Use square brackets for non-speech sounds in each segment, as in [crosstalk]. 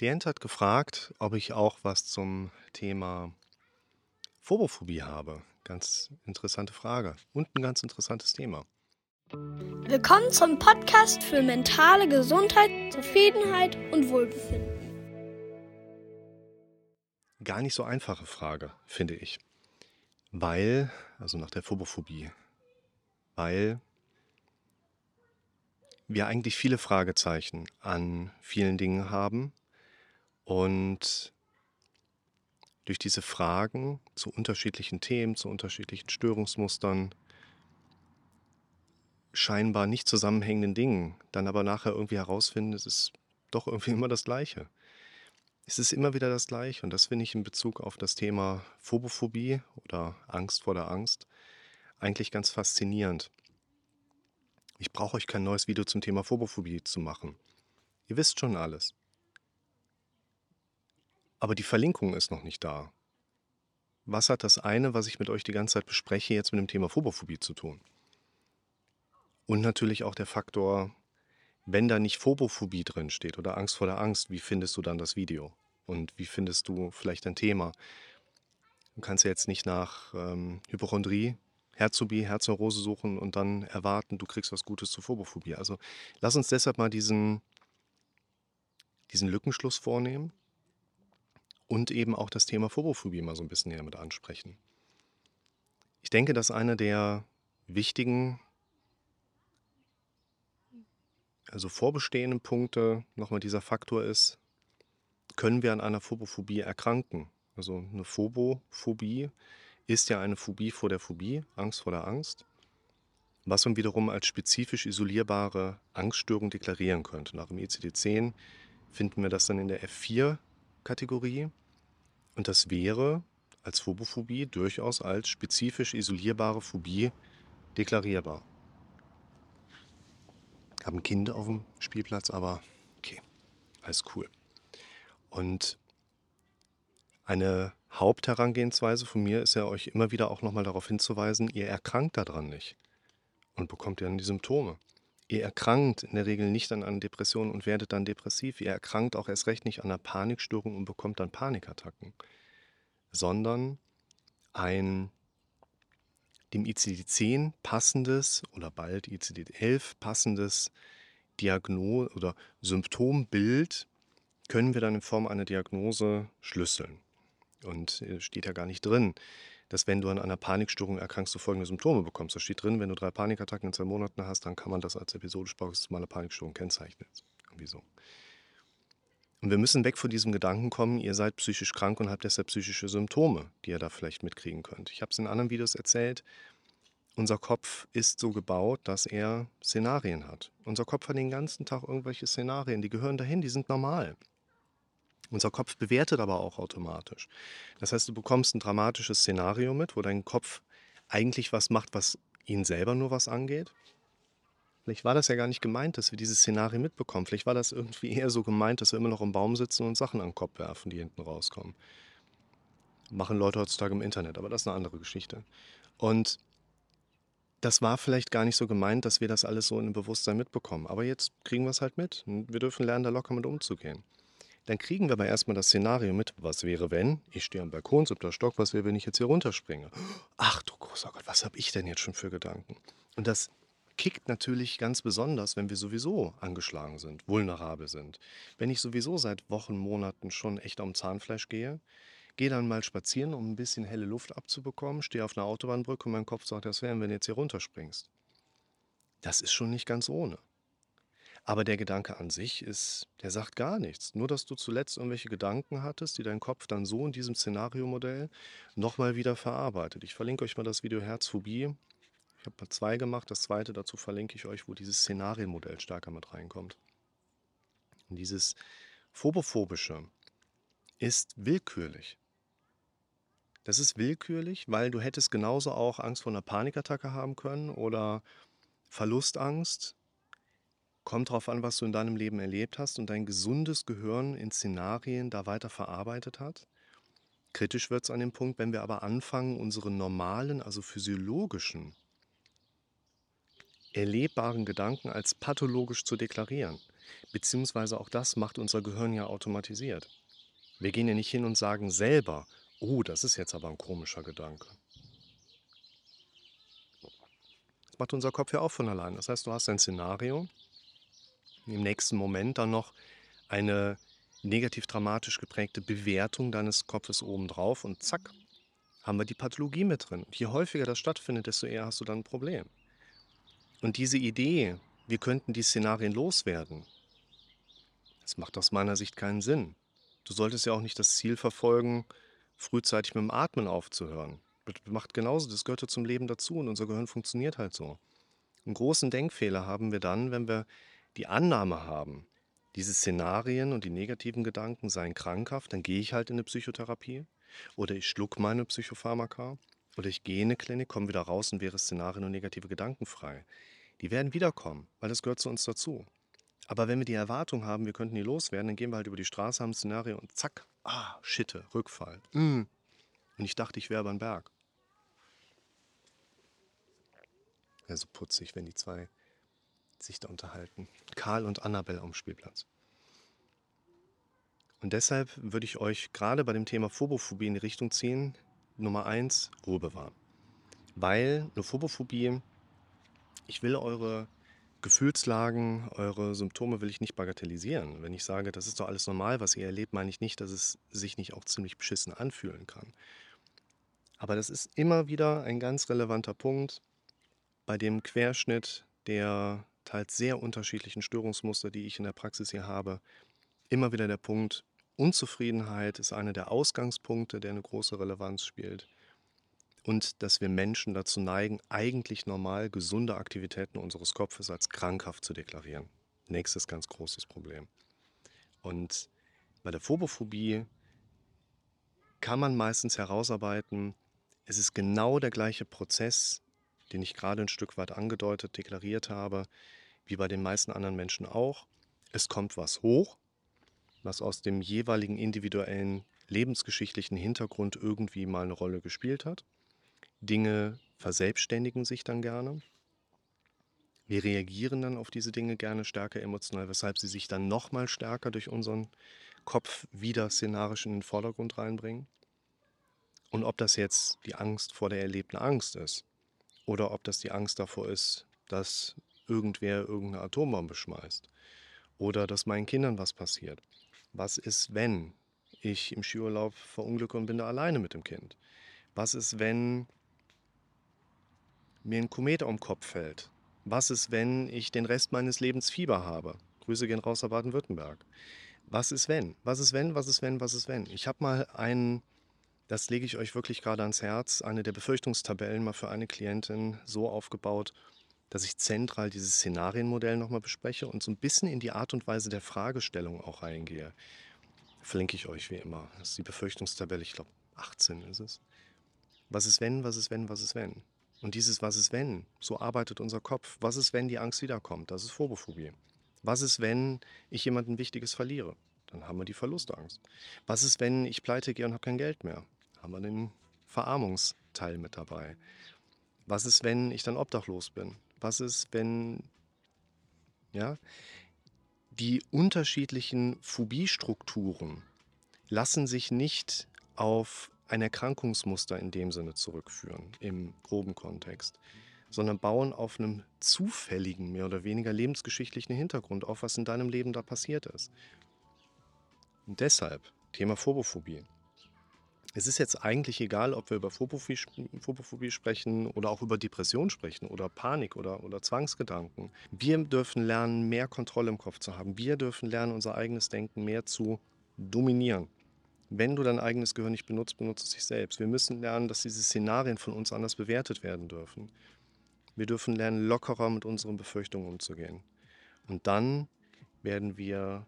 Klient hat gefragt, ob ich auch was zum Thema Phobophobie habe. Ganz interessante Frage und ein ganz interessantes Thema. Willkommen zum Podcast für mentale Gesundheit, Zufriedenheit und Wohlbefinden. Gar nicht so einfache Frage, finde ich. Weil, also nach der Phobophobie, weil wir eigentlich viele Fragezeichen an vielen Dingen haben und durch diese Fragen zu unterschiedlichen Themen, zu unterschiedlichen Störungsmustern, scheinbar nicht zusammenhängenden Dingen, dann aber nachher irgendwie herausfinden, es ist doch irgendwie [laughs] immer das Gleiche. Es ist immer wieder das Gleiche und das finde ich in Bezug auf das Thema Phobophobie oder Angst vor der Angst eigentlich ganz faszinierend. Ich brauche euch kein neues Video zum Thema Phobophobie zu machen. Ihr wisst schon alles. Aber die Verlinkung ist noch nicht da. Was hat das eine, was ich mit euch die ganze Zeit bespreche, jetzt mit dem Thema Phobophobie zu tun? Und natürlich auch der Faktor, wenn da nicht Phobophobie drin steht oder Angst vor der Angst, wie findest du dann das Video? Und wie findest du vielleicht ein Thema? Du kannst ja jetzt nicht nach ähm, Hypochondrie, Herzobie, Herzneurose suchen und dann erwarten, du kriegst was Gutes zur Phobophobie. Also lass uns deshalb mal diesen, diesen Lückenschluss vornehmen und eben auch das Thema Phobophobie mal so ein bisschen näher mit ansprechen. Ich denke, dass einer der wichtigen, also vorbestehenden Punkte nochmal dieser Faktor ist, können wir an einer Phobophobie erkranken? Also eine Phobophobie ist ja eine Phobie vor der Phobie, Angst vor der Angst, was man wiederum als spezifisch isolierbare Angststörung deklarieren könnte. Nach dem ICD-10 finden wir das dann in der F4-Kategorie. Und das wäre als Phobophobie durchaus als spezifisch isolierbare Phobie deklarierbar. Ich habe ein Kind auf dem Spielplatz, aber okay, alles cool. Und eine Hauptherangehensweise von mir ist ja euch immer wieder auch nochmal darauf hinzuweisen, ihr erkrankt daran nicht und bekommt ja dann die Symptome. Ihr erkrankt in der Regel nicht an einer Depression und werdet dann depressiv. Ihr erkrankt auch erst recht nicht an einer Panikstörung und bekommt dann Panikattacken sondern ein dem ICD-10 passendes oder bald ICD-11 passendes Diagnose oder Symptombild können wir dann in Form einer Diagnose schlüsseln. Und äh, steht ja gar nicht drin, dass wenn du an einer Panikstörung erkrankst, du folgende Symptome bekommst. Da steht drin, wenn du drei Panikattacken in zwei Monaten hast, dann kann man das als episodisch paroxysmale Panikstörung kennzeichnen. Irgendwie so. Und wir müssen weg von diesem Gedanken kommen, ihr seid psychisch krank und habt deshalb psychische Symptome, die ihr da vielleicht mitkriegen könnt. Ich habe es in anderen Videos erzählt. Unser Kopf ist so gebaut, dass er Szenarien hat. Unser Kopf hat den ganzen Tag irgendwelche Szenarien, die gehören dahin, die sind normal. Unser Kopf bewertet aber auch automatisch. Das heißt, du bekommst ein dramatisches Szenario mit, wo dein Kopf eigentlich was macht, was ihn selber nur was angeht. Vielleicht war das ja gar nicht gemeint, dass wir dieses Szenario mitbekommen. Vielleicht war das irgendwie eher so gemeint, dass wir immer noch im Baum sitzen und Sachen an den Kopf werfen, die hinten rauskommen. Machen Leute heutzutage im Internet, aber das ist eine andere Geschichte. Und das war vielleicht gar nicht so gemeint, dass wir das alles so in dem Bewusstsein mitbekommen. Aber jetzt kriegen wir es halt mit. Wir dürfen lernen, da locker mit umzugehen. Dann kriegen wir aber erstmal das Szenario mit. Was wäre, wenn? Ich stehe am Balkon, siebter Stock. Was wäre, wenn ich jetzt hier runterspringe? Ach du großer Gott, was habe ich denn jetzt schon für Gedanken? Und das kickt natürlich ganz besonders, wenn wir sowieso angeschlagen sind, vulnerabel sind. Wenn ich sowieso seit Wochen, Monaten schon echt am Zahnfleisch gehe, gehe dann mal spazieren, um ein bisschen helle Luft abzubekommen, stehe auf einer Autobahnbrücke und mein Kopf sagt, das wäre, wenn du jetzt hier runterspringst. Das ist schon nicht ganz ohne. Aber der Gedanke an sich ist, der sagt gar nichts. Nur, dass du zuletzt irgendwelche Gedanken hattest, die dein Kopf dann so in diesem Szenariomodell nochmal wieder verarbeitet. Ich verlinke euch mal das Video Herzphobie. Ich habe mal zwei gemacht. Das zweite dazu verlinke ich euch, wo dieses Szenarienmodell stärker mit reinkommt. Und dieses Phobophobische ist willkürlich. Das ist willkürlich, weil du hättest genauso auch Angst vor einer Panikattacke haben können oder Verlustangst. Kommt darauf an, was du in deinem Leben erlebt hast und dein gesundes Gehirn in Szenarien da weiter verarbeitet hat. Kritisch wird es an dem Punkt, wenn wir aber anfangen, unsere normalen, also physiologischen erlebbaren Gedanken als pathologisch zu deklarieren. Beziehungsweise auch das macht unser Gehirn ja automatisiert. Wir gehen ja nicht hin und sagen selber, oh, das ist jetzt aber ein komischer Gedanke. Das macht unser Kopf ja auch von allein. Das heißt, du hast ein Szenario, im nächsten Moment dann noch eine negativ dramatisch geprägte Bewertung deines Kopfes obendrauf und zack, haben wir die Pathologie mit drin. Je häufiger das stattfindet, desto eher hast du dann ein Problem. Und diese Idee, wir könnten die Szenarien loswerden, das macht aus meiner Sicht keinen Sinn. Du solltest ja auch nicht das Ziel verfolgen, frühzeitig mit dem Atmen aufzuhören. Das macht genauso, das gehört ja zum Leben dazu und unser Gehirn funktioniert halt so. Einen großen Denkfehler haben wir dann, wenn wir die Annahme haben, diese Szenarien und die negativen Gedanken seien krankhaft, dann gehe ich halt in eine Psychotherapie oder ich schluck meine Psychopharmaka oder ich gehe in eine Klinik, komme wieder raus und wäre Szenarien und negative Gedanken frei. Die werden wiederkommen, weil das gehört zu uns dazu. Aber wenn wir die Erwartung haben, wir könnten die loswerden, dann gehen wir halt über die Straße, haben ein Szenario und zack, ah, Schitte, Rückfall. Mm. Und ich dachte, ich wäre über den Berg. Ja, so putzig, wenn die zwei sich da unterhalten. Karl und Annabelle am Spielplatz. Und deshalb würde ich euch gerade bei dem Thema Phobophobie in die Richtung ziehen. Nummer eins, Ruhe bewahren. Weil eine Phobophobie, ich will eure Gefühlslagen, eure Symptome will ich nicht bagatellisieren. Wenn ich sage, das ist doch alles normal, was ihr erlebt, meine ich nicht, dass es sich nicht auch ziemlich beschissen anfühlen kann. Aber das ist immer wieder ein ganz relevanter Punkt bei dem Querschnitt der teils sehr unterschiedlichen Störungsmuster, die ich in der Praxis hier habe. Immer wieder der Punkt, Unzufriedenheit ist einer der Ausgangspunkte, der eine große Relevanz spielt. Und dass wir Menschen dazu neigen, eigentlich normal gesunde Aktivitäten unseres Kopfes als krankhaft zu deklarieren. Nächstes ganz großes Problem. Und bei der Phobophobie kann man meistens herausarbeiten, es ist genau der gleiche Prozess, den ich gerade ein Stück weit angedeutet, deklariert habe, wie bei den meisten anderen Menschen auch. Es kommt was hoch, was aus dem jeweiligen individuellen lebensgeschichtlichen Hintergrund irgendwie mal eine Rolle gespielt hat. Dinge verselbstständigen sich dann gerne. Wir reagieren dann auf diese Dinge gerne stärker emotional, weshalb sie sich dann nochmal stärker durch unseren Kopf wieder szenarisch in den Vordergrund reinbringen. Und ob das jetzt die Angst vor der erlebten Angst ist oder ob das die Angst davor ist, dass irgendwer irgendeine Atombombe schmeißt oder dass meinen Kindern was passiert was ist, wenn ich im Skiurlaub verunglücke und bin da alleine mit dem Kind? Was ist, wenn mir ein Komet um den Kopf fällt? Was ist, wenn ich den Rest meines Lebens Fieber habe? Grüße gehen raus nach Baden-Württemberg. Was ist, wenn? Was ist, wenn? Was ist, wenn? Was ist, wenn? Ich habe mal einen, das lege ich euch wirklich gerade ans Herz, eine der Befürchtungstabellen mal für eine Klientin so aufgebaut, dass ich zentral dieses Szenarienmodell nochmal bespreche und so ein bisschen in die Art und Weise der Fragestellung auch reingehe. Verlinke ich euch wie immer. Das ist die Befürchtungstabelle, ich glaube 18 ist es. Was ist wenn, was ist wenn, was ist wenn? Und dieses Was ist wenn, so arbeitet unser Kopf. Was ist, wenn die Angst wiederkommt? Das ist Phobophobie. Was ist, wenn ich jemanden Wichtiges verliere? Dann haben wir die Verlustangst. Was ist, wenn ich pleite gehe und habe kein Geld mehr? Haben wir den Verarmungsteil mit dabei. Was ist, wenn ich dann obdachlos bin? Was ist, wenn ja, die unterschiedlichen Phobiestrukturen lassen sich nicht auf ein Erkrankungsmuster in dem Sinne zurückführen, im groben Kontext, sondern bauen auf einem zufälligen, mehr oder weniger lebensgeschichtlichen Hintergrund auf, was in deinem Leben da passiert ist. Und deshalb, Thema Phobophobie. Es ist jetzt eigentlich egal, ob wir über Phobophobie, Phobophobie sprechen oder auch über Depression sprechen oder Panik oder, oder Zwangsgedanken. Wir dürfen lernen, mehr Kontrolle im Kopf zu haben. Wir dürfen lernen, unser eigenes Denken mehr zu dominieren. Wenn du dein eigenes Gehirn nicht benutzt, benutze es sich selbst. Wir müssen lernen, dass diese Szenarien von uns anders bewertet werden dürfen. Wir dürfen lernen, lockerer mit unseren Befürchtungen umzugehen. Und dann werden wir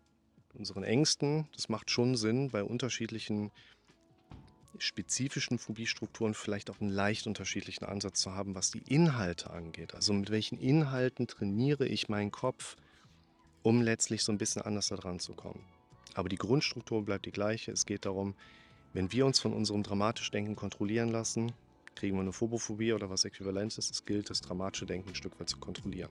unseren Ängsten, das macht schon Sinn, bei unterschiedlichen spezifischen Phobiestrukturen vielleicht auch einen leicht unterschiedlichen Ansatz zu haben, was die Inhalte angeht. Also mit welchen Inhalten trainiere ich meinen Kopf, um letztlich so ein bisschen anders da dran zu kommen. Aber die Grundstruktur bleibt die gleiche. Es geht darum, wenn wir uns von unserem dramatisch Denken kontrollieren lassen, kriegen wir eine Phobophobie oder was Äquivalentes. Es gilt, das dramatische Denken ein Stück weit zu kontrollieren.